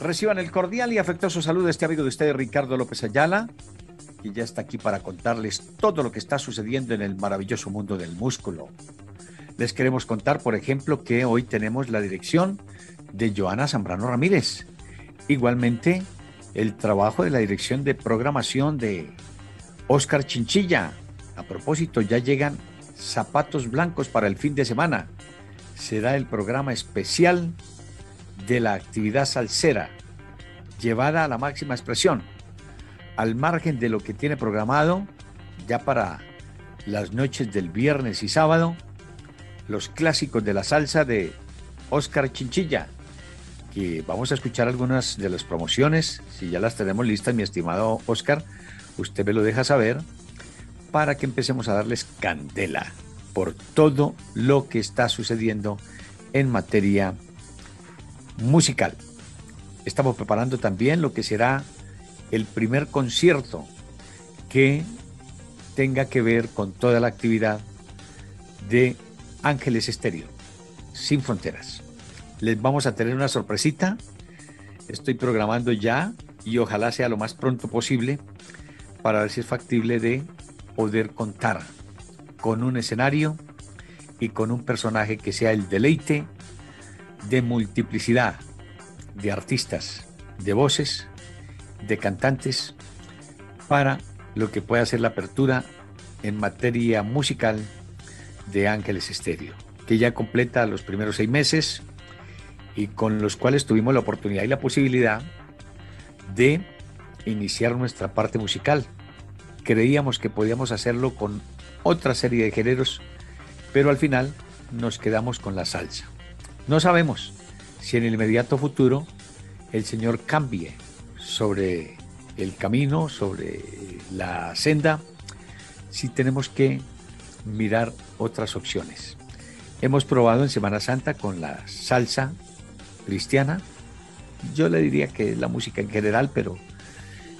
Reciban el cordial y afectuoso saludo de este amigo de ustedes, Ricardo López Ayala, que ya está aquí para contarles todo lo que está sucediendo en el maravilloso mundo del músculo. Les queremos contar, por ejemplo, que hoy tenemos la dirección de Joana Zambrano Ramírez. Igualmente, el trabajo de la dirección de programación de Oscar Chinchilla. A propósito, ya llegan zapatos blancos para el fin de semana. Será el programa especial de la actividad salsera, llevada a la máxima expresión, al margen de lo que tiene programado ya para las noches del viernes y sábado, los clásicos de la salsa de Oscar Chinchilla, que vamos a escuchar algunas de las promociones, si ya las tenemos listas, mi estimado Oscar, usted me lo deja saber, para que empecemos a darles candela por todo lo que está sucediendo en materia musical. Estamos preparando también lo que será el primer concierto que tenga que ver con toda la actividad de Ángeles Estéreo, sin fronteras. Les vamos a tener una sorpresita. Estoy programando ya y ojalá sea lo más pronto posible para ver si es factible de poder contar con un escenario y con un personaje que sea el deleite de multiplicidad de artistas, de voces, de cantantes, para lo que pueda ser la apertura en materia musical de Ángeles Estéreo, que ya completa los primeros seis meses y con los cuales tuvimos la oportunidad y la posibilidad de iniciar nuestra parte musical. Creíamos que podíamos hacerlo con otra serie de géneros, pero al final nos quedamos con la salsa. No sabemos si en el inmediato futuro el Señor cambie sobre el camino, sobre la senda, si tenemos que mirar otras opciones. Hemos probado en Semana Santa con la salsa cristiana. Yo le diría que la música en general, pero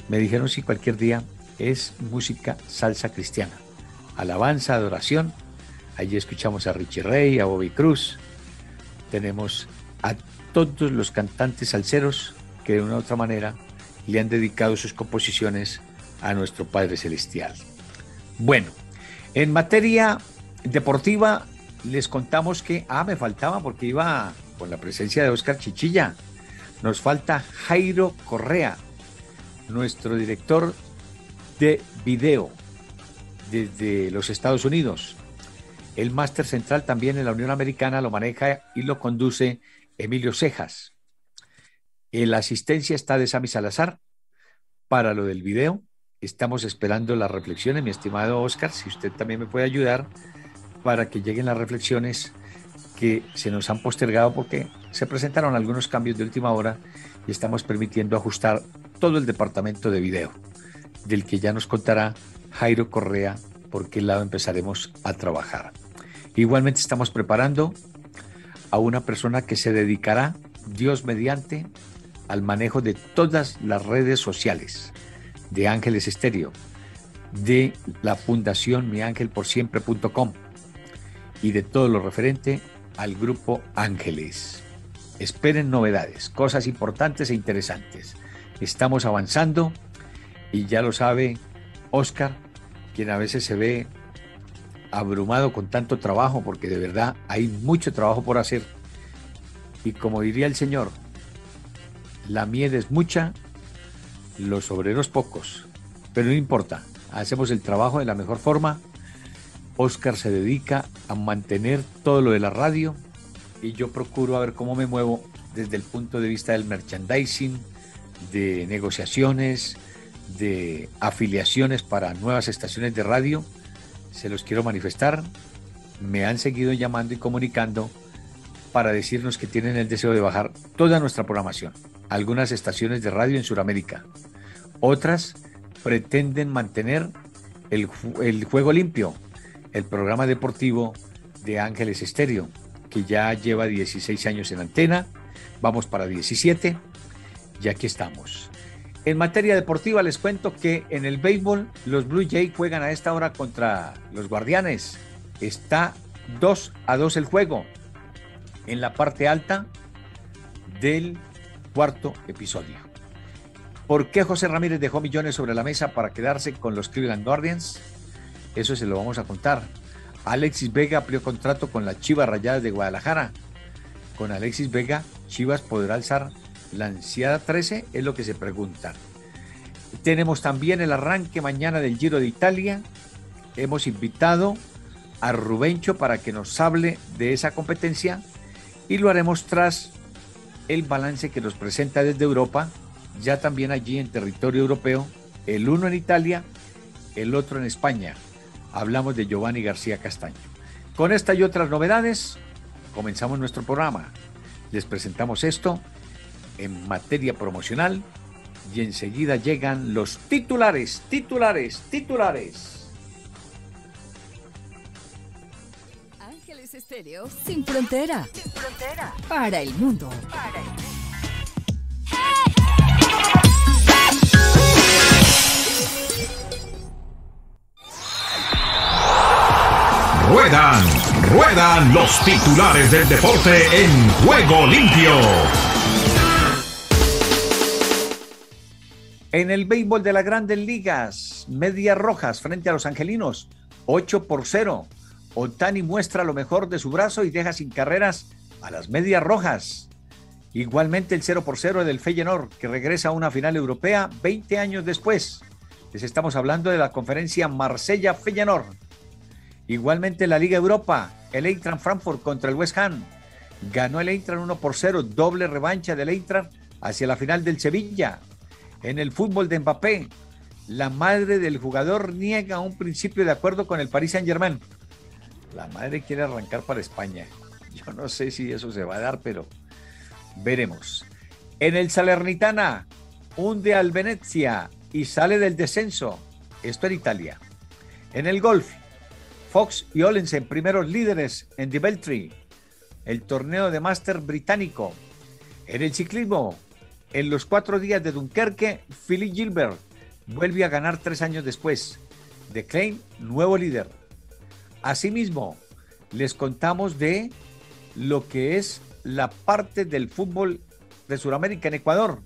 me dijeron si cualquier día es música salsa cristiana. Alabanza, adoración. Allí escuchamos a Richie Ray, a Bobby Cruz, tenemos a todos los cantantes salseros que de una u otra manera le han dedicado sus composiciones a nuestro Padre Celestial. Bueno, en materia deportiva les contamos que, ah, me faltaba porque iba con la presencia de Oscar Chichilla. Nos falta Jairo Correa, nuestro director de video desde los Estados Unidos. El máster central también en la Unión Americana lo maneja y lo conduce Emilio Cejas. La asistencia está de Sami Salazar para lo del video. Estamos esperando las reflexiones, mi estimado Oscar, si usted también me puede ayudar para que lleguen las reflexiones que se nos han postergado porque se presentaron algunos cambios de última hora y estamos permitiendo ajustar todo el departamento de video, del que ya nos contará Jairo Correa por qué lado empezaremos a trabajar. Igualmente estamos preparando a una persona que se dedicará, Dios mediante, al manejo de todas las redes sociales de Ángeles Estéreo, de la fundación miangelporsiempre.com y de todo lo referente al grupo Ángeles. Esperen novedades, cosas importantes e interesantes. Estamos avanzando y ya lo sabe Oscar, quien a veces se ve abrumado con tanto trabajo, porque de verdad hay mucho trabajo por hacer. Y como diría el Señor, la miel es mucha, los obreros pocos, pero no importa, hacemos el trabajo de la mejor forma. Oscar se dedica a mantener todo lo de la radio y yo procuro a ver cómo me muevo desde el punto de vista del merchandising, de negociaciones, de afiliaciones para nuevas estaciones de radio se los quiero manifestar. Me han seguido llamando y comunicando para decirnos que tienen el deseo de bajar toda nuestra programación. algunas estaciones de radio en Sudamérica. Otras pretenden mantener el, juego limpio, el programa deportivo de Ángeles Estéreo, que ya lleva 16 años en antena, vamos para 17 y aquí estamos. En materia deportiva les cuento que en el béisbol los Blue Jays juegan a esta hora contra los Guardianes. Está 2 a 2 el juego en la parte alta del cuarto episodio. ¿Por qué José Ramírez dejó millones sobre la mesa para quedarse con los Cleveland Guardians? Eso se lo vamos a contar. Alexis Vega amplió contrato con las Chivas Rayadas de Guadalajara. Con Alexis Vega, Chivas podrá alzar la ansiada 13, es lo que se pregunta. Tenemos también el arranque mañana del Giro de Italia. Hemos invitado a Rubencho para que nos hable de esa competencia y lo haremos tras el balance que nos presenta desde Europa, ya también allí en territorio europeo, el uno en Italia, el otro en España. Hablamos de Giovanni García Castaño. Con esta y otras novedades, comenzamos nuestro programa. Les presentamos esto en materia promocional y enseguida llegan los titulares, titulares, titulares. Ángeles Estéreo sin frontera. Sin frontera. Para el mundo. Para el mundo. Ruedan, ruedan los titulares del deporte en juego limpio. En el béisbol de las grandes ligas, Medias Rojas frente a los Angelinos, 8 por 0. Otani muestra lo mejor de su brazo y deja sin carreras a las Medias Rojas. Igualmente el 0 por 0 del Feyenoord, que regresa a una final europea 20 años después. Les estamos hablando de la conferencia Marsella-Feyenoord. Igualmente la Liga Europa, el Eintracht Frankfurt contra el West Ham. Ganó el Eintracht 1 por 0, doble revancha del Eintracht hacia la final del Sevilla. En el fútbol de Mbappé, la madre del jugador niega un principio de acuerdo con el Paris Saint-Germain. La madre quiere arrancar para España. Yo no sé si eso se va a dar, pero veremos. En el Salernitana, hunde al Venezia y sale del descenso. Esto en Italia. En el golf, Fox y Ollensen, primeros líderes en Beltry, el torneo de máster británico. En el ciclismo, en los cuatro días de Dunkerque, Philip Gilbert vuelve a ganar tres años después. De Klein, nuevo líder. Asimismo, les contamos de lo que es la parte del fútbol de Sudamérica en Ecuador.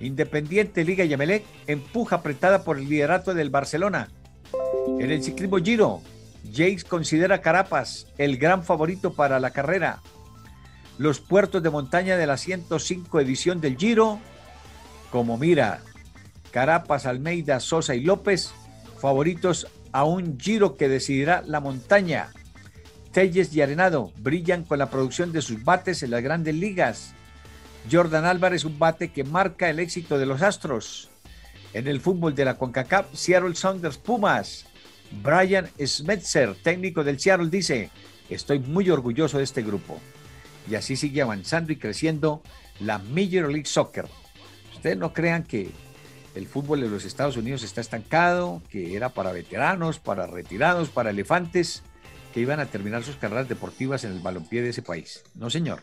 Independiente Liga Yamelec empuja apretada por el liderato del Barcelona. En el ciclismo Giro, Jakes considera Carapas el gran favorito para la carrera. Los puertos de montaña de la 105 edición del Giro, como mira, Carapas, Almeida, Sosa y López, favoritos a un Giro que decidirá la montaña. Telles y Arenado brillan con la producción de sus bates en las grandes ligas. Jordan Álvarez, un bate que marca el éxito de los Astros. En el fútbol de la CONCACAF, Seattle Sounders Pumas. Brian Smetzer, técnico del Seattle, dice, estoy muy orgulloso de este grupo. Y así sigue avanzando y creciendo la Major League Soccer. Ustedes no crean que el fútbol de los Estados Unidos está estancado, que era para veteranos, para retirados, para elefantes, que iban a terminar sus carreras deportivas en el balompié de ese país. No, señor.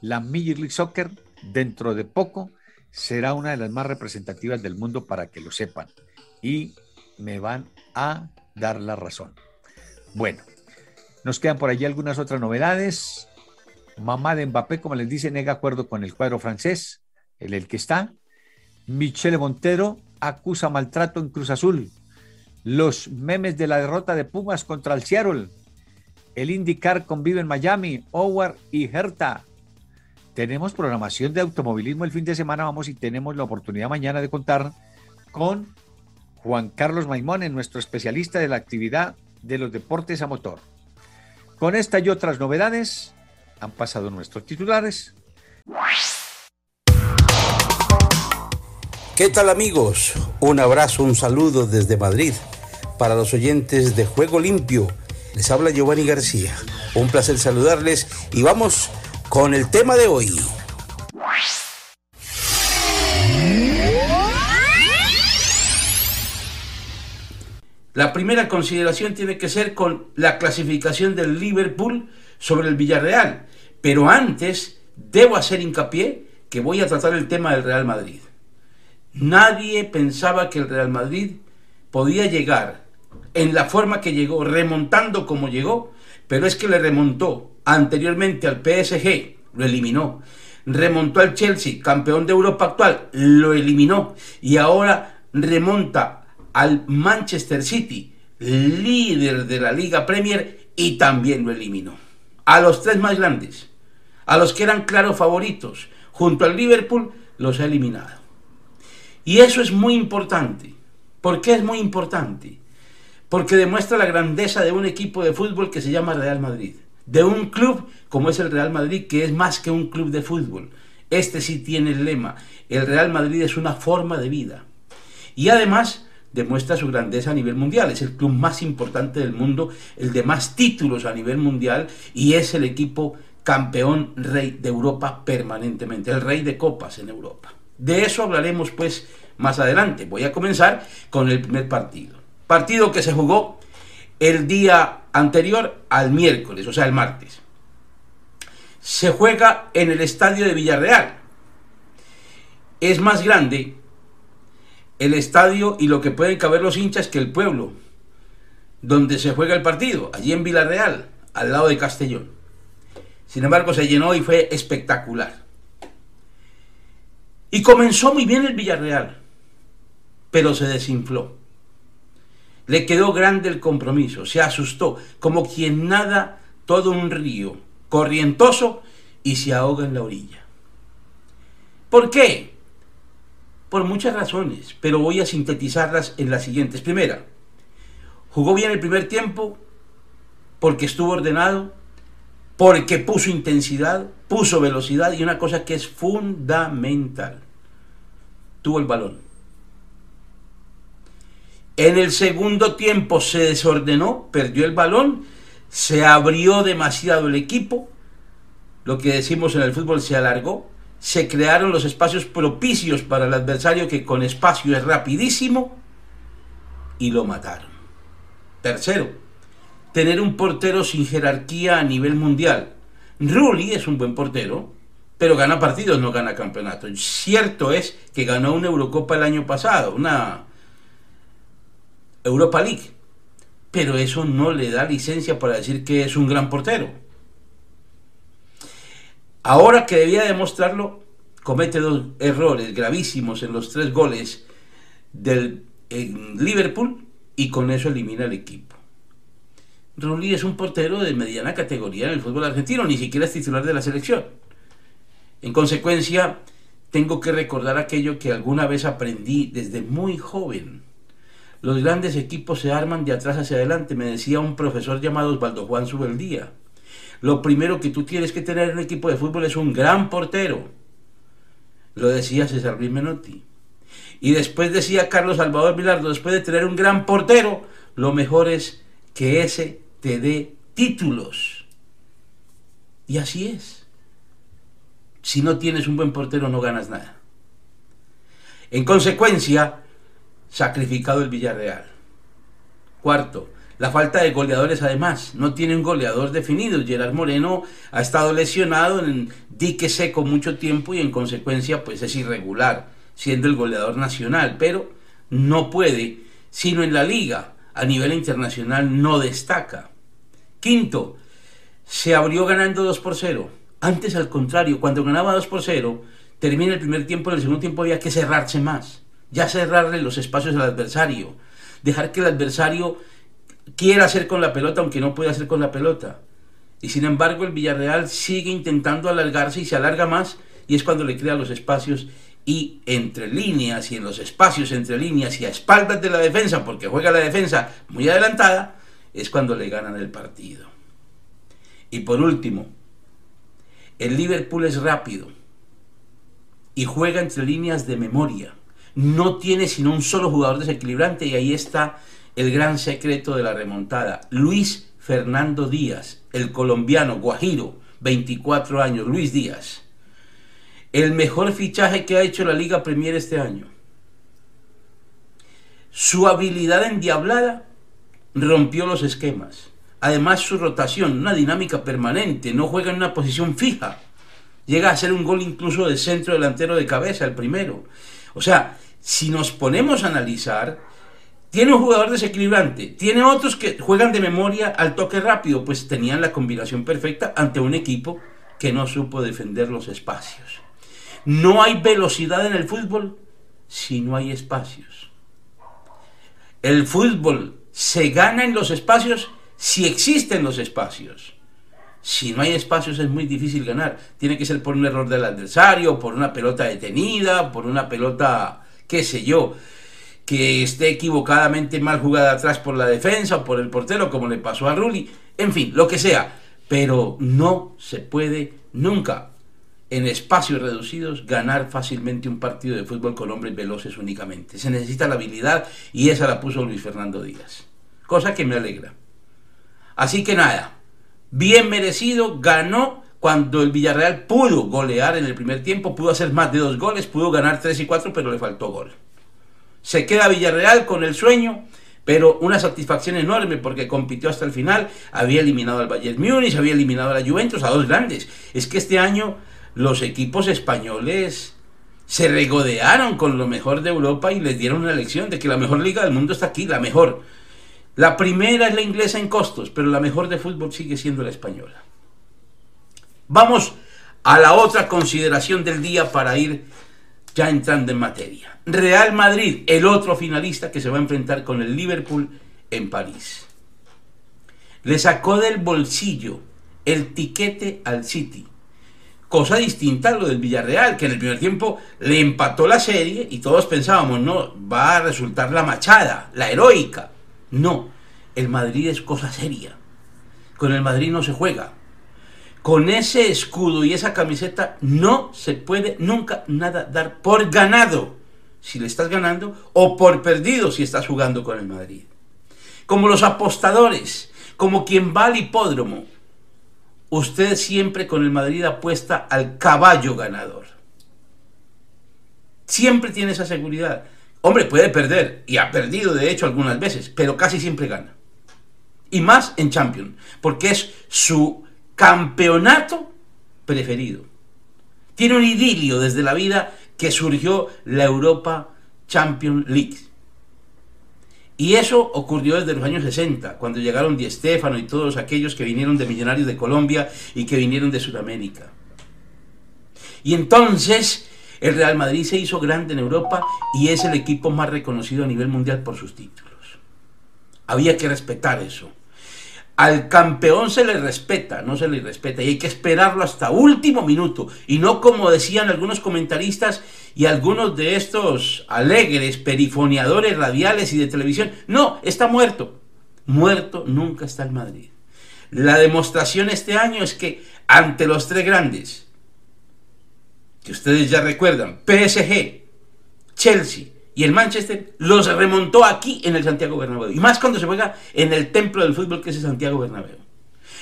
La Major League Soccer, dentro de poco, será una de las más representativas del mundo para que lo sepan. Y me van a dar la razón. Bueno, nos quedan por allí algunas otras novedades. Mamá de Mbappé, como les dice, nega acuerdo con el cuadro francés, el, el que está. Michele Montero acusa maltrato en Cruz Azul. Los memes de la derrota de Pumas contra el Seattle. El IndyCar convive en Miami, Howard y Herta. Tenemos programación de automovilismo el fin de semana, vamos y tenemos la oportunidad mañana de contar con Juan Carlos Maimón, nuestro especialista de la actividad de los deportes a motor. Con esta y otras novedades han pasado nuestros titulares. ¿Qué tal amigos? Un abrazo, un saludo desde Madrid. Para los oyentes de Juego Limpio, les habla Giovanni García. Un placer saludarles y vamos con el tema de hoy. La primera consideración tiene que ser con la clasificación del Liverpool sobre el Villarreal, pero antes debo hacer hincapié que voy a tratar el tema del Real Madrid. Nadie pensaba que el Real Madrid podía llegar en la forma que llegó, remontando como llegó, pero es que le remontó anteriormente al PSG, lo eliminó. Remontó al Chelsea, campeón de Europa actual, lo eliminó. Y ahora remonta al Manchester City, líder de la Liga Premier, y también lo eliminó. A los tres más grandes, a los que eran claros favoritos, junto al Liverpool, los ha eliminado. Y eso es muy importante. ¿Por qué es muy importante? Porque demuestra la grandeza de un equipo de fútbol que se llama Real Madrid. De un club como es el Real Madrid, que es más que un club de fútbol. Este sí tiene el lema. El Real Madrid es una forma de vida. Y además demuestra su grandeza a nivel mundial. Es el club más importante del mundo, el de más títulos a nivel mundial y es el equipo campeón rey de Europa permanentemente, el rey de copas en Europa. De eso hablaremos pues más adelante. Voy a comenzar con el primer partido. Partido que se jugó el día anterior al miércoles, o sea, el martes. Se juega en el estadio de Villarreal. Es más grande el estadio y lo que pueden caber los hinchas que el pueblo, donde se juega el partido, allí en Villarreal, al lado de Castellón. Sin embargo, se llenó y fue espectacular. Y comenzó muy bien el Villarreal, pero se desinfló. Le quedó grande el compromiso, se asustó, como quien nada todo un río, corrientoso, y se ahoga en la orilla. ¿Por qué? por muchas razones, pero voy a sintetizarlas en las siguientes. Primera, jugó bien el primer tiempo porque estuvo ordenado, porque puso intensidad, puso velocidad y una cosa que es fundamental, tuvo el balón. En el segundo tiempo se desordenó, perdió el balón, se abrió demasiado el equipo, lo que decimos en el fútbol se alargó, se crearon los espacios propicios para el adversario que con espacio es rapidísimo y lo mataron. Tercero, tener un portero sin jerarquía a nivel mundial. Rulli es un buen portero, pero gana partidos, no gana campeonatos. Cierto es que ganó una Eurocopa el año pasado, una Europa League, pero eso no le da licencia para decir que es un gran portero. Ahora que debía demostrarlo, comete dos errores gravísimos en los tres goles del Liverpool y con eso elimina el equipo. Rulli es un portero de mediana categoría en el fútbol argentino, ni siquiera es titular de la selección. En consecuencia, tengo que recordar aquello que alguna vez aprendí desde muy joven. Los grandes equipos se arman de atrás hacia adelante, me decía un profesor llamado Osvaldo Juan Subeldía lo primero que tú tienes que tener en un equipo de fútbol es un gran portero. Lo decía César Luis Menotti. Y después decía Carlos Salvador Vilardo, después de tener un gran portero, lo mejor es que ese te dé títulos. Y así es. Si no tienes un buen portero no ganas nada. En consecuencia, sacrificado el Villarreal. Cuarto, la falta de goleadores además, no tiene un goleador definido. Gerard Moreno ha estado lesionado en dique seco mucho tiempo y en consecuencia pues es irregular, siendo el goleador nacional, pero no puede, sino en la liga, a nivel internacional no destaca. Quinto, se abrió ganando 2 por 0. Antes al contrario, cuando ganaba 2 por 0, termina el primer tiempo, en el segundo tiempo había que cerrarse más, ya cerrarle los espacios al adversario, dejar que el adversario quiere hacer con la pelota aunque no puede hacer con la pelota. Y sin embargo el Villarreal sigue intentando alargarse y se alarga más y es cuando le crea los espacios y entre líneas y en los espacios entre líneas y a espaldas de la defensa, porque juega la defensa muy adelantada, es cuando le ganan el partido. Y por último, el Liverpool es rápido y juega entre líneas de memoria. No tiene sino un solo jugador desequilibrante y ahí está el gran secreto de la remontada. Luis Fernando Díaz, el colombiano guajiro, 24 años, Luis Díaz. El mejor fichaje que ha hecho la Liga Premier este año. Su habilidad endiablada rompió los esquemas. Además, su rotación, una dinámica permanente, no juega en una posición fija. Llega a ser un gol incluso de centro delantero de cabeza, el primero. O sea, si nos ponemos a analizar, tiene un jugador desequilibrante, tiene otros que juegan de memoria al toque rápido, pues tenían la combinación perfecta ante un equipo que no supo defender los espacios. No hay velocidad en el fútbol si no hay espacios. El fútbol se gana en los espacios si existen los espacios. Si no hay espacios es muy difícil ganar. Tiene que ser por un error del adversario, por una pelota detenida, por una pelota, qué sé yo, que esté equivocadamente mal jugada atrás por la defensa o por el portero, como le pasó a Rulli. En fin, lo que sea. Pero no se puede nunca en espacios reducidos ganar fácilmente un partido de fútbol con hombres veloces únicamente. Se necesita la habilidad y esa la puso Luis Fernando Díaz. Cosa que me alegra. Así que nada, bien merecido, ganó cuando el Villarreal pudo golear en el primer tiempo, pudo hacer más de dos goles, pudo ganar tres y cuatro, pero le faltó gol. Se queda Villarreal con el sueño, pero una satisfacción enorme porque compitió hasta el final, había eliminado al Bayern Múnich, había eliminado a la Juventus, a dos grandes. Es que este año los equipos españoles se regodearon con lo mejor de Europa y les dieron una lección de que la mejor liga del mundo está aquí, la mejor. La primera es la inglesa en costos, pero la mejor de fútbol sigue siendo la española. Vamos a la otra consideración del día para ir ya entrando en materia. Real Madrid, el otro finalista que se va a enfrentar con el Liverpool en París. Le sacó del bolsillo el tiquete al City Cosa distinta a lo del Villarreal, que en el primer tiempo le empató la serie y todos pensábamos, no, va a resultar la machada, la heroica. No, el Madrid es cosa seria. Con el Madrid no se juega. Con ese escudo y esa camiseta no se puede nunca nada dar por ganado si le estás ganando o por perdido si estás jugando con el Madrid. Como los apostadores, como quien va al hipódromo usted siempre con el Madrid apuesta al caballo ganador. Siempre tiene esa seguridad. Hombre, puede perder, y ha perdido de hecho algunas veces, pero casi siempre gana. Y más en Champions, porque es su campeonato preferido. Tiene un idilio desde la vida que surgió la Europa Champions League. Y eso ocurrió desde los años 60, cuando llegaron Di Stefano y todos aquellos que vinieron de Millonarios de Colombia y que vinieron de Sudamérica. Y entonces el Real Madrid se hizo grande en Europa y es el equipo más reconocido a nivel mundial por sus títulos. Había que respetar eso. Al campeón se le respeta, no se le respeta, y hay que esperarlo hasta último minuto, y no como decían algunos comentaristas y algunos de estos alegres perifoneadores radiales y de televisión. No, está muerto. Muerto nunca está el Madrid. La demostración este año es que ante los tres grandes, que ustedes ya recuerdan, PSG, Chelsea y el Manchester los remontó aquí en el Santiago Bernabéu. Y más cuando se juega en el templo del fútbol que es el Santiago Bernabéu.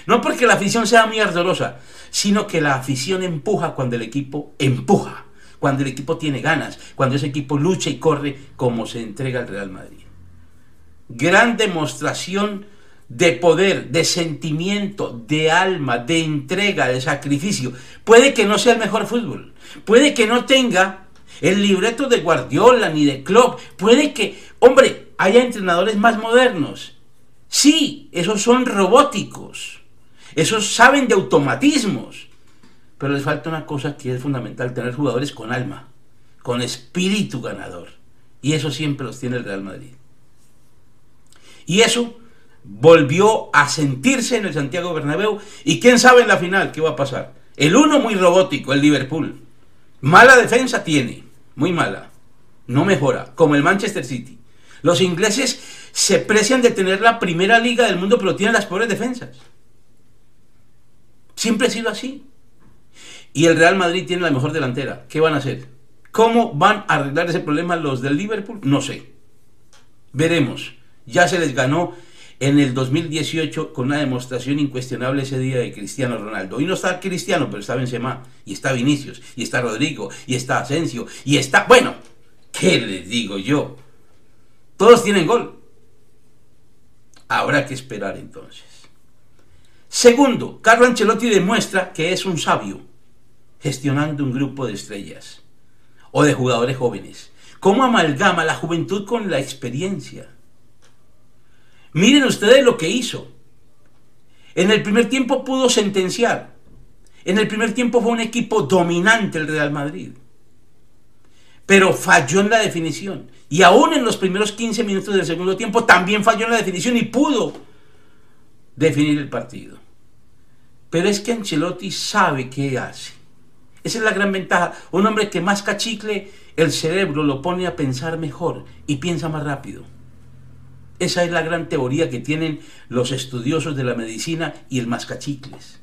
No porque la afición sea muy ardorosa, sino que la afición empuja cuando el equipo empuja, cuando el equipo tiene ganas, cuando ese equipo lucha y corre como se entrega al Real Madrid. Gran demostración de poder, de sentimiento, de alma, de entrega, de sacrificio. Puede que no sea el mejor fútbol, puede que no tenga el libreto de Guardiola ni de Klopp. Puede que, hombre, haya entrenadores más modernos. Sí, esos son robóticos. Esos saben de automatismos. Pero les falta una cosa que es fundamental, tener jugadores con alma, con espíritu ganador. Y eso siempre los tiene el Real Madrid. Y eso volvió a sentirse en el Santiago Bernabéu. Y quién sabe en la final qué va a pasar. El uno muy robótico, el Liverpool. Mala defensa tiene muy mala, no mejora, como el Manchester City. Los ingleses se precian de tener la primera liga del mundo, pero tienen las pobres defensas. Siempre ha sido así. Y el Real Madrid tiene la mejor delantera. ¿Qué van a hacer? ¿Cómo van a arreglar ese problema los del Liverpool? No sé. Veremos. Ya se les ganó en el 2018 con una demostración incuestionable ese día de Cristiano Ronaldo. Hoy no está Cristiano, pero está Benzema, y está Vinicius, y está Rodrigo, y está Asensio, y está... Bueno, ¿qué les digo yo? Todos tienen gol. Habrá que esperar entonces. Segundo, Carlo Ancelotti demuestra que es un sabio gestionando un grupo de estrellas o de jugadores jóvenes. ¿Cómo amalgama la juventud con la experiencia? Miren ustedes lo que hizo. En el primer tiempo pudo sentenciar. En el primer tiempo fue un equipo dominante el Real Madrid. Pero falló en la definición. Y aún en los primeros 15 minutos del segundo tiempo también falló en la definición y pudo definir el partido. Pero es que Ancelotti sabe qué hace. Esa es la gran ventaja. Un hombre que más cachicle, el cerebro lo pone a pensar mejor y piensa más rápido. Esa es la gran teoría que tienen los estudiosos de la medicina y el mascachicles.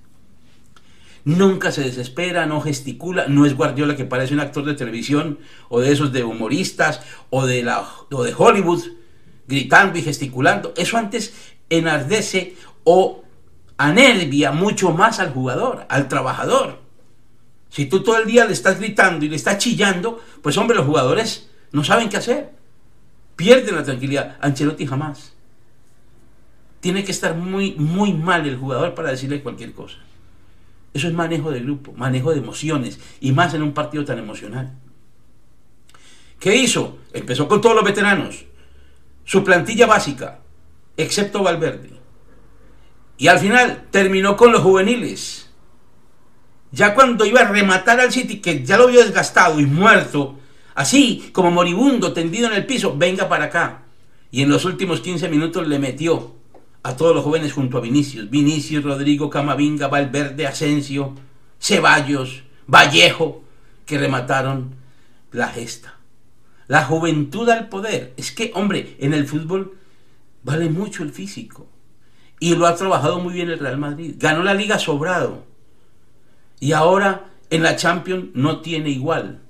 Nunca se desespera, no gesticula, no es Guardiola que parece un actor de televisión o de esos de humoristas o de, la, o de Hollywood gritando y gesticulando. Eso antes enardece o anervia mucho más al jugador, al trabajador. Si tú todo el día le estás gritando y le estás chillando, pues hombre, los jugadores no saben qué hacer. Pierden la tranquilidad. Ancelotti jamás. Tiene que estar muy, muy mal el jugador para decirle cualquier cosa. Eso es manejo de grupo, manejo de emociones, y más en un partido tan emocional. ¿Qué hizo? Empezó con todos los veteranos. Su plantilla básica, excepto Valverde. Y al final terminó con los juveniles. Ya cuando iba a rematar al City, que ya lo vio desgastado y muerto, así como moribundo, tendido en el piso, venga para acá. Y en los últimos 15 minutos le metió a todos los jóvenes junto a Vinicius. Vinicius, Rodrigo, Camavinga, Valverde, Asensio, Ceballos, Vallejo, que remataron la gesta. La juventud al poder. Es que, hombre, en el fútbol vale mucho el físico. Y lo ha trabajado muy bien el Real Madrid. Ganó la liga sobrado. Y ahora en la Champions no tiene igual.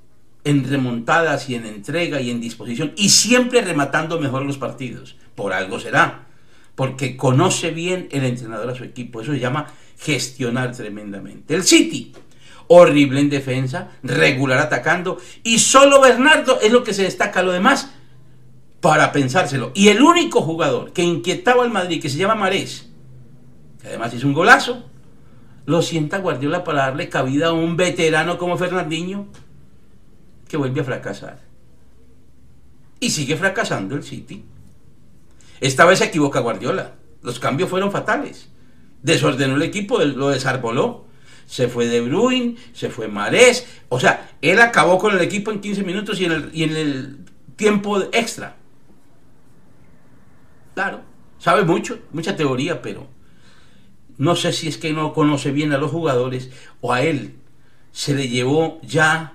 En remontadas y en entrega y en disposición. Y siempre rematando mejor los partidos. Por algo será. Porque conoce bien el entrenador a su equipo. Eso se llama gestionar tremendamente. El City. Horrible en defensa, regular atacando. Y solo Bernardo es lo que se destaca. Lo demás para pensárselo. Y el único jugador que inquietaba al Madrid, que se llama Marés, que además hizo un golazo, lo sienta Guardiola para darle cabida a un veterano como Fernandinho, que vuelve a fracasar. Y sigue fracasando el City. Esta vez se equivoca Guardiola. Los cambios fueron fatales. Desordenó el equipo, lo desarboló. Se fue De Bruyne, se fue Marés. O sea, él acabó con el equipo en 15 minutos y en el, y en el tiempo extra. Claro, sabe mucho, mucha teoría, pero no sé si es que no conoce bien a los jugadores o a él se le llevó ya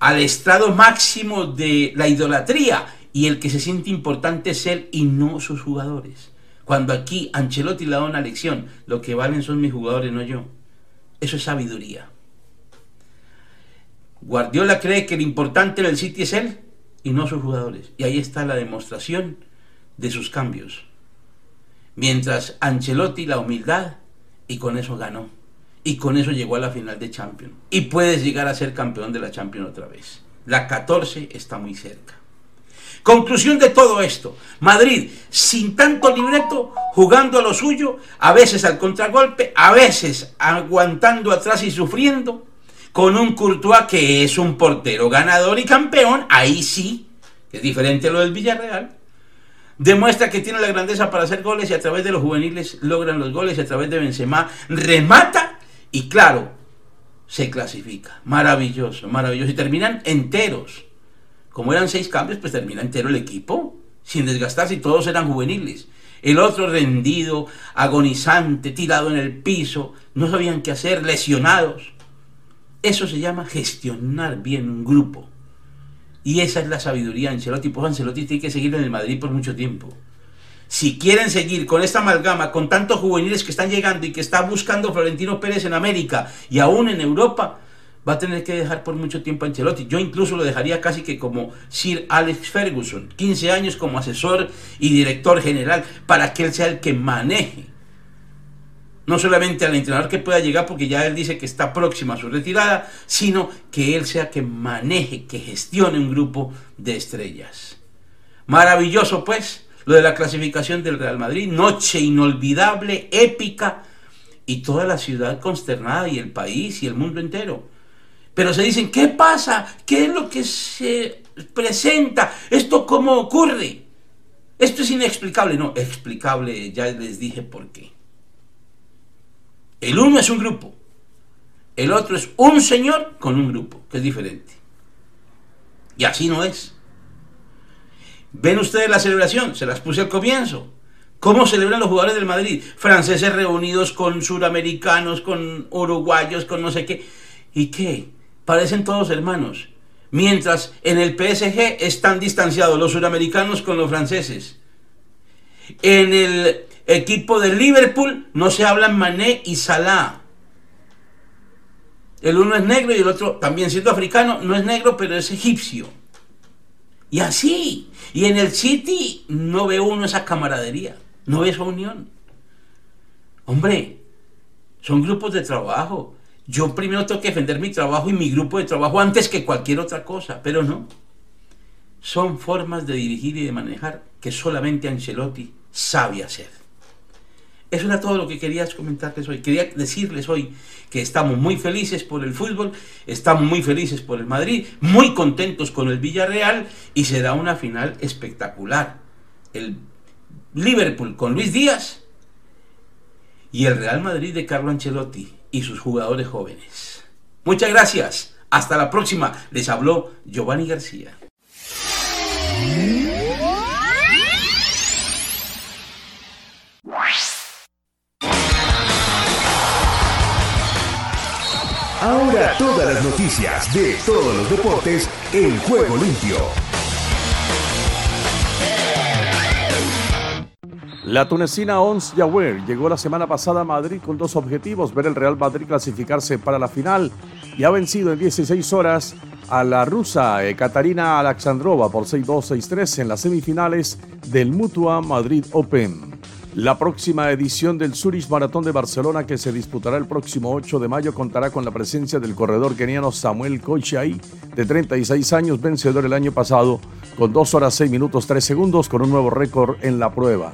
al estrado máximo de la idolatría y el que se siente importante es él y no sus jugadores. Cuando aquí Ancelotti le da una lección, lo que valen son mis jugadores, no yo. Eso es sabiduría. Guardiola cree que lo importante en el City es él y no sus jugadores. Y ahí está la demostración de sus cambios. Mientras Ancelotti la humildad y con eso ganó. Y con eso llegó a la final de Champions. Y puedes llegar a ser campeón de la Champions otra vez. La 14 está muy cerca. Conclusión de todo esto. Madrid, sin tanto libreto, jugando a lo suyo, a veces al contragolpe, a veces aguantando atrás y sufriendo, con un Courtois que es un portero ganador y campeón, ahí sí, que es diferente a lo del Villarreal, demuestra que tiene la grandeza para hacer goles y a través de los juveniles logran los goles y a través de Benzema remata y claro, se clasifica. Maravilloso, maravilloso. Y terminan enteros. Como eran seis cambios, pues termina entero el equipo, sin desgastarse y todos eran juveniles. El otro rendido, agonizante, tirado en el piso, no sabían qué hacer, lesionados. Eso se llama gestionar bien un grupo. Y esa es la sabiduría de Ancelotti. Pues Ancelotti tiene que seguir en el Madrid por mucho tiempo. Si quieren seguir con esta amalgama, con tantos juveniles que están llegando y que está buscando Florentino Pérez en América y aún en Europa, va a tener que dejar por mucho tiempo a Ancelotti. Yo incluso lo dejaría casi que como Sir Alex Ferguson, 15 años como asesor y director general, para que él sea el que maneje no solamente al entrenador que pueda llegar porque ya él dice que está próxima a su retirada, sino que él sea que maneje, que gestione un grupo de estrellas. Maravilloso pues Lo de la clasificación del Real Madrid, noche inolvidable, épica, y toda la ciudad consternada, y el país y el mundo entero. Pero se dicen, ¿qué pasa? ¿Qué es lo que se presenta? ¿Esto cómo ocurre? Esto es inexplicable. No, explicable, ya les dije por qué. El uno es un grupo, el otro es un señor con un grupo, que es diferente. Y así no es. ¿Ven ustedes la celebración? Se las puse al comienzo. ¿Cómo celebran los jugadores del Madrid? Franceses reunidos con suramericanos, con uruguayos, con no sé qué. ¿Y qué? Parecen todos hermanos. Mientras en el PSG están distanciados los suramericanos con los franceses. En el equipo de Liverpool no se hablan Mané y Salah. El uno es negro y el otro, también siendo africano, no es negro, pero es egipcio. Y así. Y en el City no ve uno esa camaradería. No ve esa unión. Hombre, son grupos de trabajo. Yo primero tengo que defender mi trabajo y mi grupo de trabajo antes que cualquier otra cosa, pero no. Son formas de dirigir y de manejar que solamente Ancelotti sabe hacer. Eso era todo lo que quería comentarles hoy. Quería decirles hoy que estamos muy felices por el fútbol, estamos muy felices por el Madrid, muy contentos con el Villarreal y será una final espectacular. El Liverpool con Luis Díaz y el Real Madrid de Carlo Ancelotti y sus jugadores jóvenes. Muchas gracias. Hasta la próxima. Les habló Giovanni García. Ahora todas las noticias de todos los deportes en juego limpio. La tunecina Ons Yawer llegó la semana pasada a Madrid con dos objetivos, ver el Real Madrid clasificarse para la final y ha vencido en 16 horas a la rusa Ekaterina Alexandrova por 6-2, 6-3 en las semifinales del Mutua Madrid Open. La próxima edición del Zurich Maratón de Barcelona que se disputará el próximo 8 de mayo contará con la presencia del corredor keniano Samuel Koichai, de 36 años, vencedor el año pasado, con 2 horas 6 minutos 3 segundos con un nuevo récord en la prueba.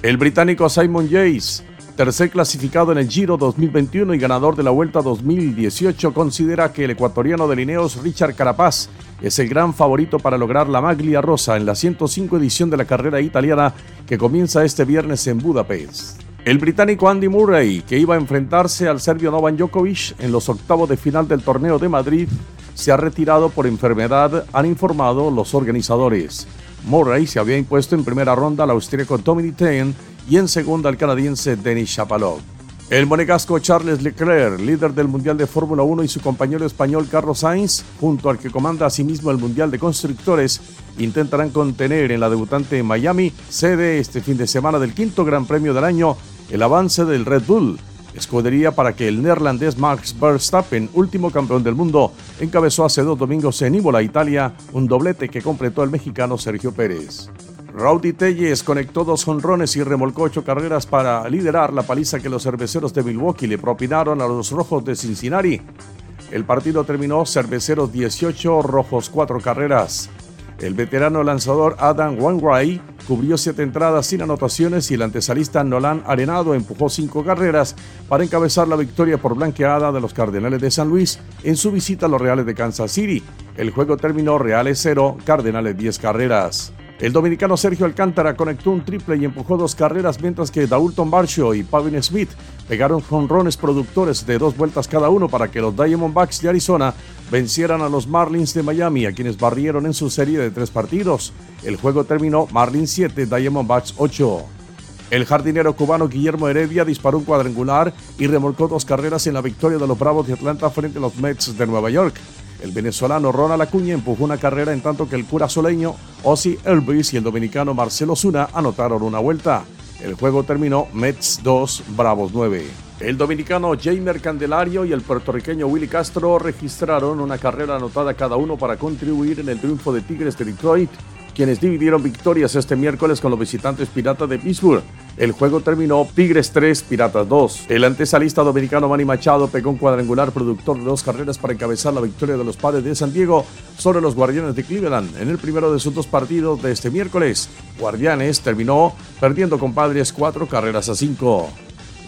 El británico Simon Yates, tercer clasificado en el Giro 2021 y ganador de la Vuelta 2018, considera que el ecuatoriano de Lineos Richard Carapaz es el gran favorito para lograr la maglia rosa en la 105 edición de la carrera italiana que comienza este viernes en Budapest. El británico Andy Murray, que iba a enfrentarse al serbio Novan Djokovic en los octavos de final del torneo de Madrid, se ha retirado por enfermedad, han informado los organizadores. Murray se había impuesto en primera ronda al austríaco Tommy Ten y en segunda al canadiense Denis Shapovalov. El monegasco Charles Leclerc, líder del Mundial de Fórmula 1 y su compañero español Carlos Sainz, junto al que comanda asimismo el Mundial de Constructores, intentarán contener en la debutante Miami, sede este fin de semana del quinto Gran Premio del año, el avance del Red Bull, escudería para que el neerlandés Max Verstappen, último campeón del mundo, encabezó hace dos domingos en Imola, Italia, un doblete que completó el mexicano Sergio Pérez. Rowdy Telles conectó dos honrones y remolcó ocho carreras para liderar la paliza que los cerveceros de Milwaukee le propinaron a los rojos de Cincinnati. El partido terminó cerveceros 18, rojos 4 carreras. El veterano lanzador Adam Wainwright cubrió siete entradas sin anotaciones y el antesalista Nolan Arenado empujó cinco carreras para encabezar la victoria por blanqueada de los Cardenales de San Luis en su visita a los Reales de Kansas City. El juego terminó Reales 0, Cardenales 10 carreras. El dominicano Sergio Alcántara conectó un triple y empujó dos carreras, mientras que Daulton Barcio y Pavin Smith pegaron jonrones productores de dos vueltas cada uno para que los Diamondbacks de Arizona vencieran a los Marlins de Miami, a quienes barrieron en su serie de tres partidos. El juego terminó Marlins 7, Diamondbacks 8. El jardinero cubano Guillermo Heredia disparó un cuadrangular y remolcó dos carreras en la victoria de los Bravos de Atlanta frente a los Mets de Nueva York. El venezolano Ronald Acuña empujó una carrera en tanto que el cura soleño Ozzy Elvis y el dominicano Marcelo Zuna anotaron una vuelta. El juego terminó Mets 2, Bravos 9. El dominicano Jamer Candelario y el puertorriqueño Willy Castro registraron una carrera anotada cada uno para contribuir en el triunfo de Tigres de Detroit quienes dividieron victorias este miércoles con los visitantes Piratas de Pittsburgh. El juego terminó Tigres 3, Piratas 2. El antesalista dominicano Manny Machado pegó un cuadrangular productor de dos carreras para encabezar la victoria de los padres de San Diego sobre los Guardianes de Cleveland en el primero de sus dos partidos de este miércoles. Guardianes terminó perdiendo con padres cuatro carreras a cinco.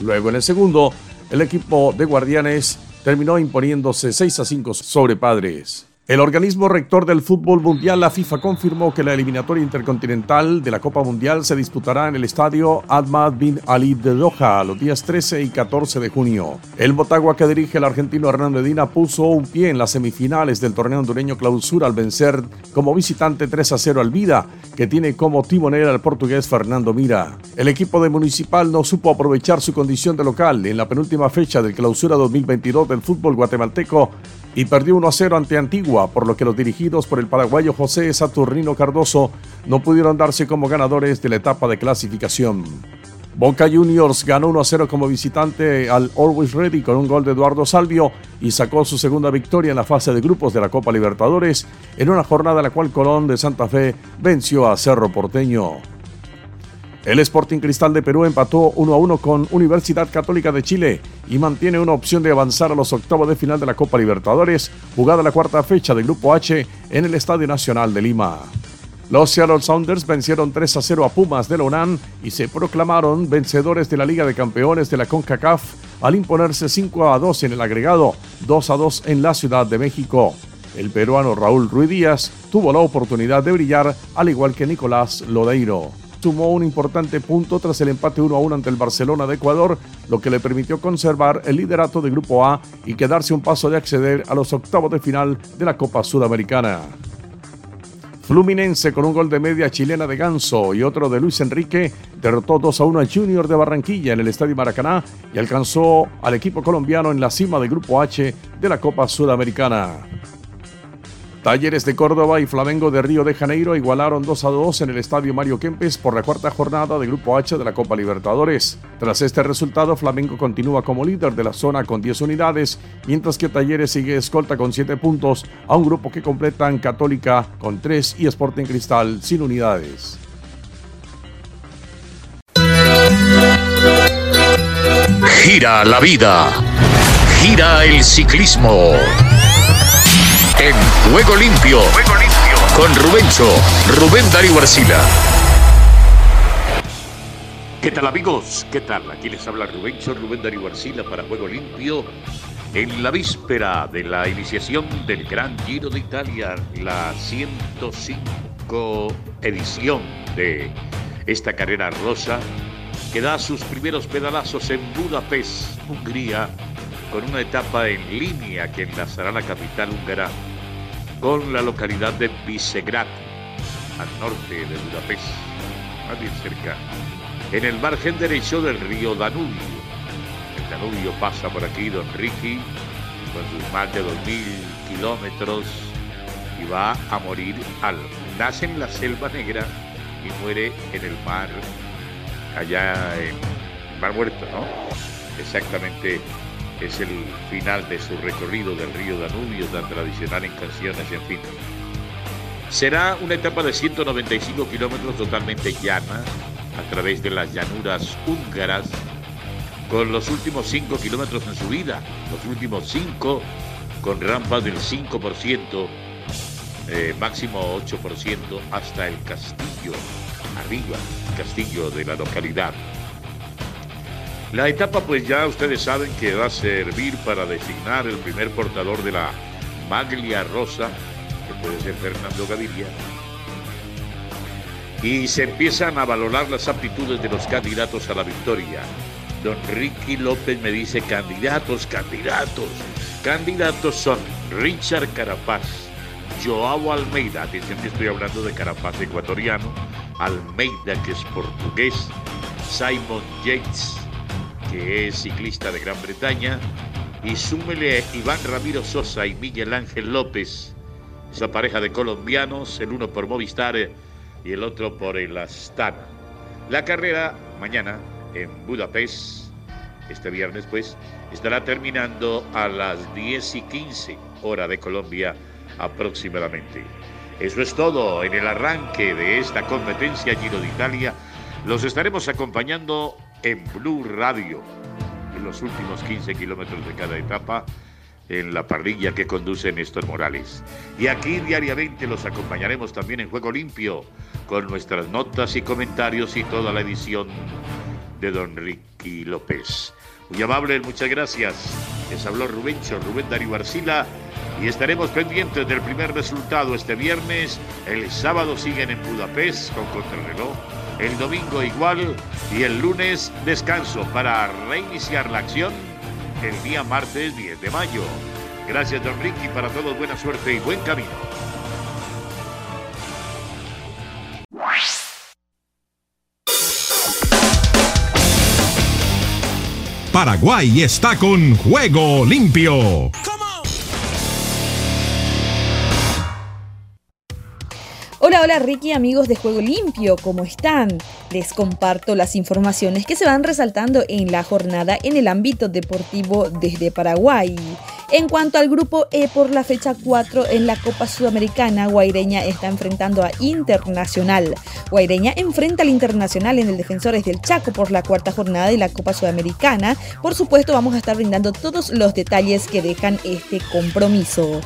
Luego en el segundo, el equipo de Guardianes terminó imponiéndose 6 a 5 sobre padres. El organismo rector del fútbol mundial, la FIFA, confirmó que la eliminatoria intercontinental de la Copa Mundial se disputará en el estadio Ahmad bin Ali de Doha los días 13 y 14 de junio. El Motagua que dirige el argentino Hernán Medina puso un pie en las semifinales del torneo hondureño clausura al vencer como visitante 3 a 0 al Vida, que tiene como timonera al portugués Fernando Mira. El equipo de Municipal no supo aprovechar su condición de local en la penúltima fecha del clausura 2022 del fútbol guatemalteco y perdió 1 a 0 ante Antigua, por lo que los dirigidos por el paraguayo José Saturnino Cardoso no pudieron darse como ganadores de la etapa de clasificación. Boca Juniors ganó 1 a 0 como visitante al Always Ready con un gol de Eduardo Salvio y sacó su segunda victoria en la fase de grupos de la Copa Libertadores en una jornada en la cual Colón de Santa Fe venció a Cerro Porteño. El Sporting Cristal de Perú empató 1 a 1 con Universidad Católica de Chile y mantiene una opción de avanzar a los octavos de final de la Copa Libertadores, jugada la cuarta fecha del Grupo H en el Estadio Nacional de Lima. Los Seattle Sounders vencieron 3 a 0 a Pumas de la y se proclamaron vencedores de la Liga de Campeones de la CONCACAF al imponerse 5 a 2 en el agregado, 2 a 2 en la Ciudad de México. El peruano Raúl Ruiz Díaz tuvo la oportunidad de brillar al igual que Nicolás Lodeiro sumó un importante punto tras el empate 1 a 1 ante el Barcelona de Ecuador, lo que le permitió conservar el liderato de Grupo A y quedarse un paso de acceder a los octavos de final de la Copa Sudamericana. Fluminense con un gol de media chilena de Ganso y otro de Luis Enrique derrotó 2 a 1 al Junior de Barranquilla en el Estadio Maracaná y alcanzó al equipo colombiano en la cima del Grupo H de la Copa Sudamericana. Talleres de Córdoba y Flamengo de Río de Janeiro igualaron 2 a 2 en el Estadio Mario Kempes por la cuarta jornada del Grupo H de la Copa Libertadores. Tras este resultado, Flamengo continúa como líder de la zona con 10 unidades, mientras que Talleres sigue escolta con 7 puntos a un grupo que completan Católica con 3 y Sporting Cristal sin unidades. Gira la vida. Gira el ciclismo. En Juego Limpio. Con Rubencho, Rubén Darío Arcila. ¿Qué tal amigos? ¿Qué tal? Aquí les habla Rubencho, Rubén Darío Arcila para Juego Limpio. En la víspera de la iniciación del Gran Giro de Italia, la 105 edición de esta carrera rosa, que da sus primeros pedalazos en Budapest, Hungría, con una etapa en línea que enlazará la capital húngara con la localidad de Visegrad, al norte de Budapest, más bien cerca, en el margen derecho del río Danubio. El Danubio pasa por aquí, don Ricky, con sus más de 2.000 kilómetros y va a morir al. Nace en la Selva Negra y muere en el mar, allá en Mar Muerto, ¿no? Exactamente es el final de su recorrido del río Danubio, tan tradicional en canciones, en fin. Será una etapa de 195 kilómetros totalmente llana, a través de las llanuras húngaras, con los últimos 5 kilómetros en subida, los últimos 5 con rampas del 5%, eh, máximo 8% hasta el castillo, arriba, castillo de la localidad. La etapa pues ya ustedes saben que va a servir para designar el primer portador de la maglia rosa, que puede ser Fernando Gaviria. Y se empiezan a valorar las aptitudes de los candidatos a la victoria. Don Ricky López me dice candidatos, candidatos. Candidatos son Richard Carapaz, Joao Almeida, atención que estoy hablando de Carapaz ecuatoriano, Almeida que es portugués, Simon Yates, que es ciclista de Gran Bretaña, y súmele Iván Ramiro Sosa y Miguel Ángel López, esa pareja de colombianos, el uno por Movistar y el otro por el Astana. La carrera mañana en Budapest, este viernes pues, estará terminando a las 10 y 15 hora de Colombia aproximadamente. Eso es todo en el arranque de esta competencia Giro de Italia. Los estaremos acompañando en Blue Radio en los últimos 15 kilómetros de cada etapa en la parrilla que conduce Néstor Morales. Y aquí diariamente los acompañaremos también en Juego Limpio con nuestras notas y comentarios y toda la edición de Don Ricky López. Muy amable, muchas gracias. Les habló Rubencho, Rubén Darío Arcila y estaremos pendientes del primer resultado este viernes. El sábado siguen en Budapest con contrarreloj. El domingo igual y el lunes descanso para reiniciar la acción el día martes 10 de mayo. Gracias, don Ricky. Para todos, buena suerte y buen camino. Paraguay está con Juego Limpio. Hola, hola Ricky, amigos de Juego Limpio, ¿cómo están? Les comparto las informaciones que se van resaltando en la jornada en el ámbito deportivo desde Paraguay. En cuanto al grupo E por la fecha 4 en la Copa Sudamericana, Guaireña está enfrentando a Internacional. Guaireña enfrenta al Internacional en el Defensores del Chaco por la cuarta jornada de la Copa Sudamericana. Por supuesto, vamos a estar brindando todos los detalles que dejan este compromiso.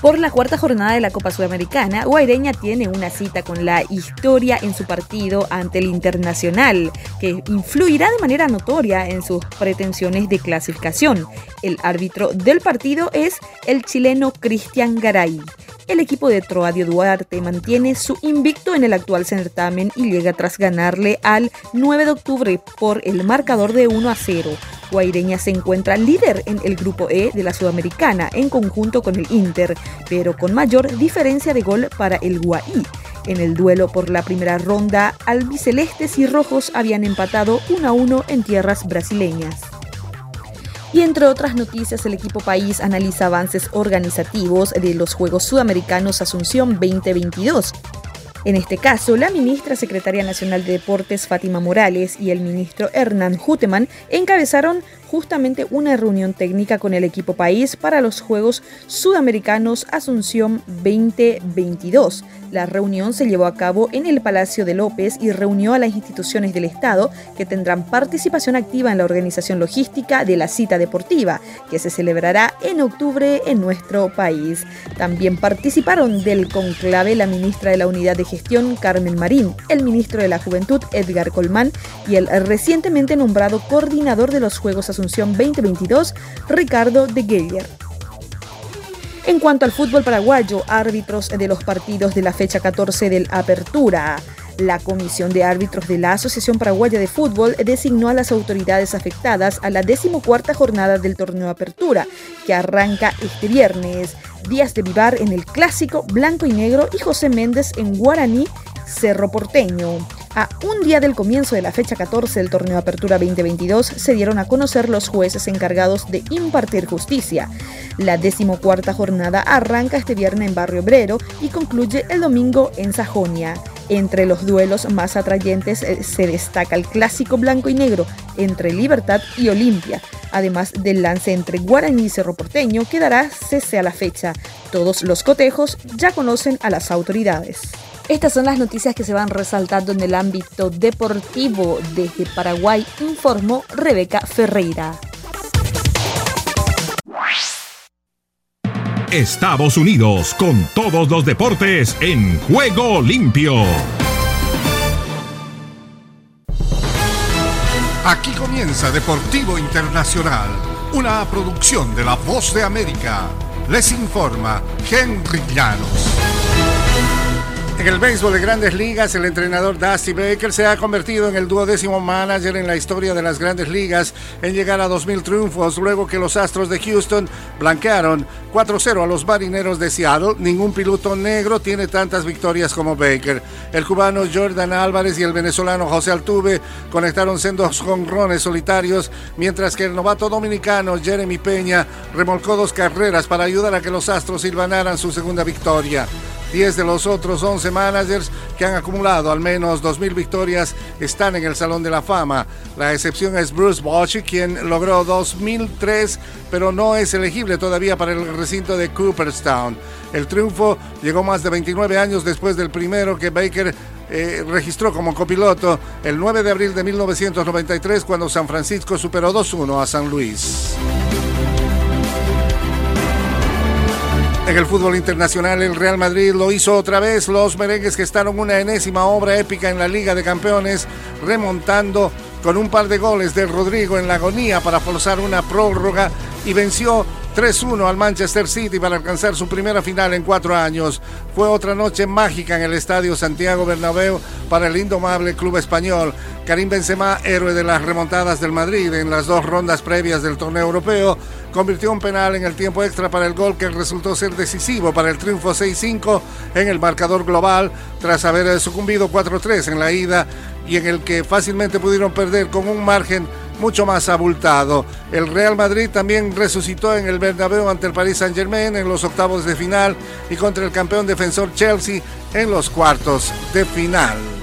Por la cuarta jornada de la Copa Sudamericana, Guaireña tiene una cita con la historia en su partido ante el Internacional, que influirá de manera notoria en sus pretensiones de clasificación. El árbitro del partido es el chileno Cristian Garay. El equipo de Troadio Duarte mantiene su invicto en el actual certamen y llega tras ganarle al 9 de octubre por el marcador de 1 a 0. Guaireña se encuentra líder en el grupo E de la Sudamericana en conjunto con el Inter, pero con mayor diferencia de gol para el Guaí. En el duelo por la primera ronda, albicelestes y rojos habían empatado 1 a 1 en tierras brasileñas. Y entre otras noticias, el equipo país analiza avances organizativos de los Juegos Sudamericanos Asunción 2022. En este caso, la ministra secretaria nacional de Deportes Fátima Morales y el ministro Hernán Huteman encabezaron justamente una reunión técnica con el equipo país para los Juegos Sudamericanos Asunción 2022. La reunión se llevó a cabo en el Palacio de López y reunió a las instituciones del Estado que tendrán participación activa en la organización logística de la cita deportiva, que se celebrará en octubre en nuestro país. También participaron del conclave la ministra de la Unidad de Gestión, Carmen Marín, el ministro de la Juventud, Edgar Colmán, y el recientemente nombrado coordinador de los Juegos Asunción 2022, Ricardo. En cuanto al fútbol paraguayo, árbitros de los partidos de la fecha 14 del Apertura. La Comisión de Árbitros de la Asociación Paraguaya de Fútbol designó a las autoridades afectadas a la decimocuarta jornada del torneo Apertura, que arranca este viernes. Díaz de Vivar en el Clásico, Blanco y Negro y José Méndez en Guaraní, Cerro Porteño. A un día del comienzo de la fecha 14 del torneo Apertura 2022 se dieron a conocer los jueces encargados de impartir justicia. La decimocuarta jornada arranca este viernes en Barrio Obrero y concluye el domingo en Sajonia. Entre los duelos más atrayentes eh, se destaca el clásico blanco y negro entre Libertad y Olimpia, además del lance entre Guaraní y Cerro Porteño que dará cese a la fecha. Todos los cotejos ya conocen a las autoridades. Estas son las noticias que se van resaltando en el ámbito deportivo. Desde Paraguay informó Rebeca Ferreira. Estados Unidos con todos los deportes en juego limpio. Aquí comienza Deportivo Internacional, una producción de La Voz de América. Les informa Henry Llanos. En el béisbol de grandes ligas, el entrenador Dusty Baker se ha convertido en el duodécimo manager en la historia de las grandes ligas en llegar a 2.000 triunfos luego que los Astros de Houston blanquearon 4-0 a los marineros de Seattle. Ningún piloto negro tiene tantas victorias como Baker. El cubano Jordan Álvarez y el venezolano José Altuve conectaron sendos jonrones solitarios, mientras que el novato dominicano Jeremy Peña remolcó dos carreras para ayudar a que los Astros silvanaran su segunda victoria. 10 de los otros 11 managers que han acumulado al menos 2.000 victorias están en el Salón de la Fama. La excepción es Bruce Bochy, quien logró 2003, pero no es elegible todavía para el recinto de Cooperstown. El triunfo llegó más de 29 años después del primero que Baker eh, registró como copiloto el 9 de abril de 1993 cuando San Francisco superó 2-1 a San Luis. En el fútbol internacional, el Real Madrid lo hizo otra vez. Los merengues gestaron una enésima obra épica en la Liga de Campeones, remontando con un par de goles de Rodrigo en la agonía para forzar una prórroga y venció 3-1 al Manchester City para alcanzar su primera final en cuatro años. Fue otra noche mágica en el Estadio Santiago Bernabéu para el indomable club español. Karim Benzema, héroe de las remontadas del Madrid en las dos rondas previas del torneo europeo, convirtió un penal en el tiempo extra para el gol que resultó ser decisivo para el triunfo 6-5 en el marcador global tras haber sucumbido 4-3 en la ida y en el que fácilmente pudieron perder con un margen mucho más abultado. El Real Madrid también resucitó en el Bernabéu ante el Paris Saint-Germain en los octavos de final y contra el campeón defensor Chelsea en los cuartos de final.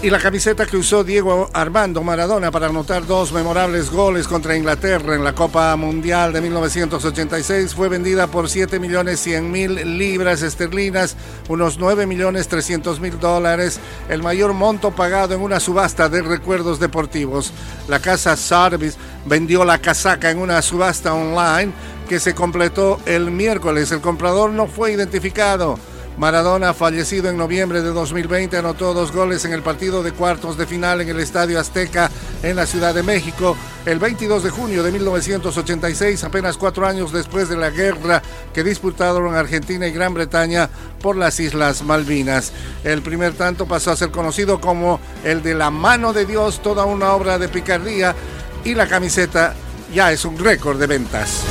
Y la camiseta que usó Diego Armando Maradona para anotar dos memorables goles contra Inglaterra en la Copa Mundial de 1986 fue vendida por 7 millones 100 mil libras esterlinas, unos 9 millones 300 mil dólares, el mayor monto pagado en una subasta de recuerdos deportivos. La casa Sarvis vendió la casaca en una subasta online que se completó el miércoles. El comprador no fue identificado. Maradona, fallecido en noviembre de 2020, anotó dos goles en el partido de cuartos de final en el Estadio Azteca en la Ciudad de México el 22 de junio de 1986, apenas cuatro años después de la guerra que disputaron Argentina y Gran Bretaña por las Islas Malvinas. El primer tanto pasó a ser conocido como el de la mano de Dios, toda una obra de picardía y la camiseta ya es un récord de ventas.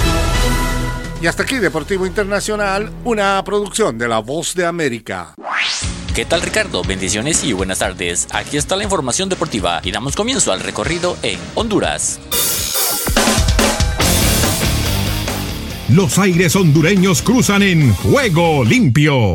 Y hasta aquí Deportivo Internacional, una producción de La Voz de América. ¿Qué tal Ricardo? Bendiciones y buenas tardes. Aquí está la información deportiva y damos comienzo al recorrido en Honduras. Los aires hondureños cruzan en juego limpio.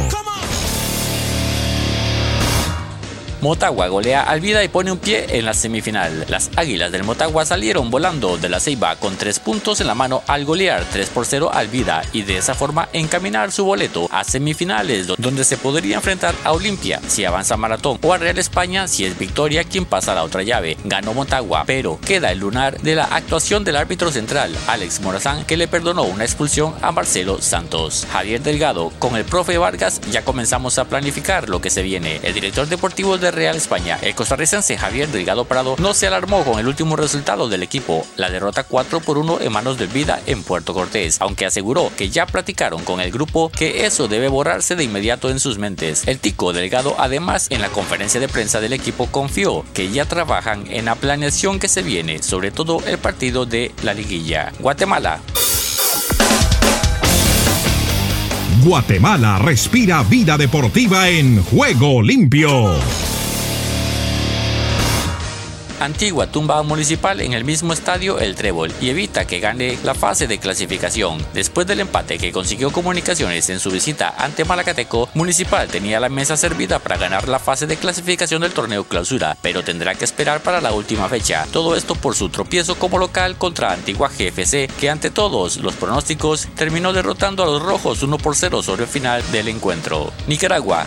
Motagua golea al Vida y pone un pie en la semifinal. Las Águilas del Motagua salieron volando de la Ceiba con tres puntos en la mano al golear 3 por 0 al Vida y de esa forma encaminar su boleto a semifinales donde se podría enfrentar a Olimpia si avanza Maratón o a Real España si es Victoria quien pasa la otra llave. Ganó Motagua, pero queda el lunar de la actuación del árbitro central Alex Morazán que le perdonó una expulsión a Marcelo Santos. Javier Delgado, con el profe Vargas ya comenzamos a planificar lo que se viene. El director deportivo de Real España. El costarricense Javier Delgado Prado no se alarmó con el último resultado del equipo, la derrota 4 por 1 en manos del Vida en Puerto Cortés, aunque aseguró que ya platicaron con el grupo que eso debe borrarse de inmediato en sus mentes. El Tico Delgado además en la conferencia de prensa del equipo confió que ya trabajan en la planeación que se viene, sobre todo el partido de la liguilla. Guatemala. Guatemala respira vida deportiva en juego limpio. Antigua tumba municipal en el mismo estadio El Trébol y evita que gane la fase de clasificación. Después del empate que consiguió Comunicaciones en su visita ante Malacateco, Municipal tenía la mesa servida para ganar la fase de clasificación del torneo clausura, pero tendrá que esperar para la última fecha. Todo esto por su tropiezo como local contra Antigua GFC, que ante todos los pronósticos terminó derrotando a los rojos 1 por 0 sobre el final del encuentro. Nicaragua.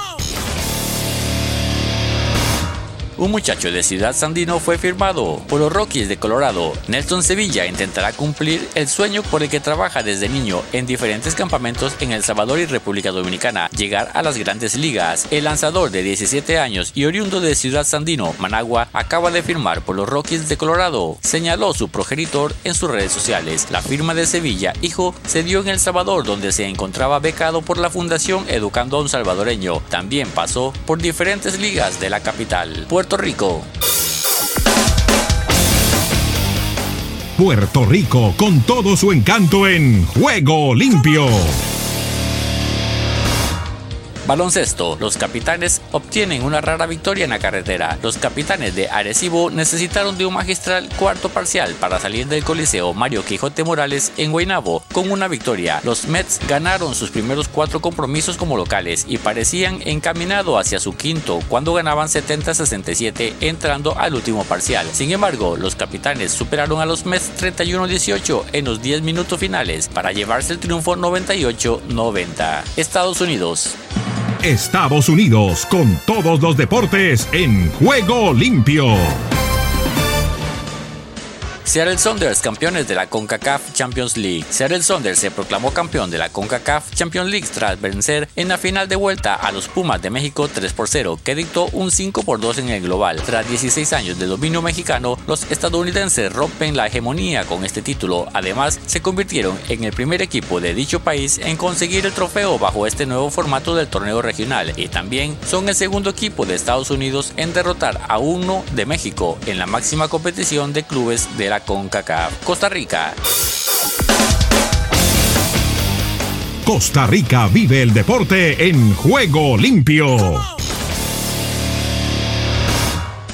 Un muchacho de Ciudad Sandino fue firmado por los Rockies de Colorado. Nelson Sevilla intentará cumplir el sueño por el que trabaja desde niño en diferentes campamentos en El Salvador y República Dominicana, llegar a las grandes ligas. El lanzador de 17 años y oriundo de Ciudad Sandino, Managua, acaba de firmar por los Rockies de Colorado. Señaló su progenitor en sus redes sociales. La firma de Sevilla, hijo, se dio en El Salvador, donde se encontraba becado por la Fundación Educando a un Salvadoreño. También pasó por diferentes ligas de la capital. Rico. Puerto Rico con todo su encanto en juego limpio. Baloncesto. Los capitanes obtienen una rara victoria en la carretera. Los capitanes de Arecibo necesitaron de un magistral cuarto parcial para salir del Coliseo Mario Quijote Morales en Guaynabo con una victoria. Los Mets ganaron sus primeros cuatro compromisos como locales y parecían encaminado hacia su quinto cuando ganaban 70-67 entrando al último parcial. Sin embargo, los capitanes superaron a los Mets 31-18 en los 10 minutos finales para llevarse el triunfo 98-90. Estados Unidos. Estados Unidos con todos los deportes en juego limpio. Seattle Saunders, campeones de la CONCACAF Champions League. Seattle Saunders se proclamó campeón de la CONCACAF Champions League tras vencer en la final de vuelta a los Pumas de México 3 por 0, que dictó un 5 por 2 en el global. Tras 16 años de dominio mexicano, los estadounidenses rompen la hegemonía con este título. Además, se convirtieron en el primer equipo de dicho país en conseguir el trofeo bajo este nuevo formato del torneo regional y también son el segundo equipo de Estados Unidos en derrotar a uno de México en la máxima competición de clubes de la CONCACAF. Costa Rica. Costa Rica vive el deporte en juego limpio.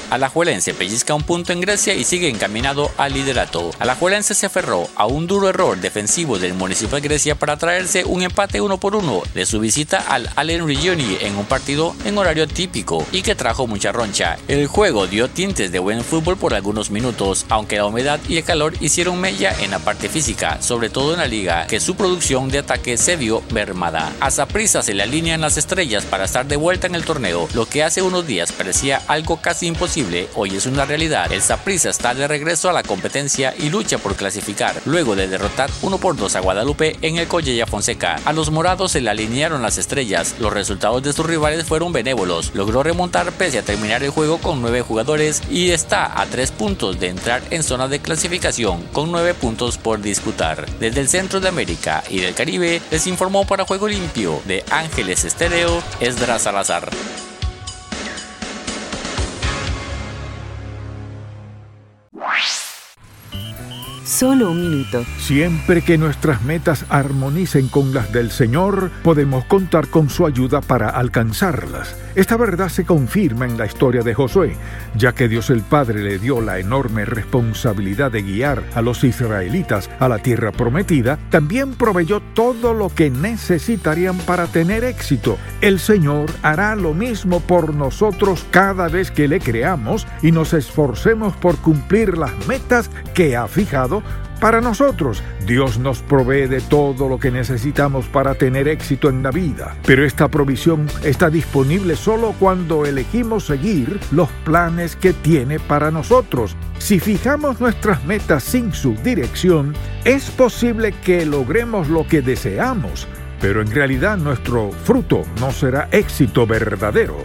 Alajuelense pellizca un punto en Grecia y sigue encaminado al liderato. Alajuelense se aferró a un duro error defensivo del Municipal Grecia para traerse un empate uno por uno de su visita al Allen Regioni en un partido en horario típico y que trajo mucha roncha. El juego dio tintes de buen fútbol por algunos minutos, aunque la humedad y el calor hicieron mella en la parte física, sobre todo en la liga, que su producción de ataque se vio mermada. A Saprissa se le alinean las estrellas para estar de vuelta en el torneo, lo que hace unos días parecía algo casi imposible hoy es una realidad. El Saprissa está de regreso a la competencia y lucha por clasificar, luego de derrotar 1 por 2 a Guadalupe en el Collella Fonseca. A los morados se le alinearon las estrellas, los resultados de sus rivales fueron benévolos. Logró remontar pese a terminar el juego con 9 jugadores y está a 3 puntos de entrar en zona de clasificación con 9 puntos por disputar. Desde el centro de América y del Caribe les informó para Juego Limpio de Ángeles Estéreo Esdras Salazar. Solo un minuto. Siempre que nuestras metas armonicen con las del Señor, podemos contar con su ayuda para alcanzarlas. Esta verdad se confirma en la historia de Josué, ya que Dios el Padre le dio la enorme responsabilidad de guiar a los israelitas a la tierra prometida, también proveyó todo lo que necesitarían para tener éxito. El Señor hará lo mismo por nosotros cada vez que le creamos y nos esforcemos por cumplir las metas que ha fijado para nosotros, Dios nos provee de todo lo que necesitamos para tener éxito en la vida, pero esta provisión está disponible solo cuando elegimos seguir los planes que tiene para nosotros. Si fijamos nuestras metas sin su dirección, es posible que logremos lo que deseamos, pero en realidad nuestro fruto no será éxito verdadero.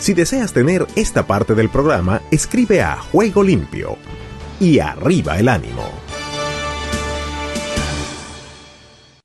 Si deseas tener esta parte del programa, escribe a Juego Limpio y arriba el ánimo.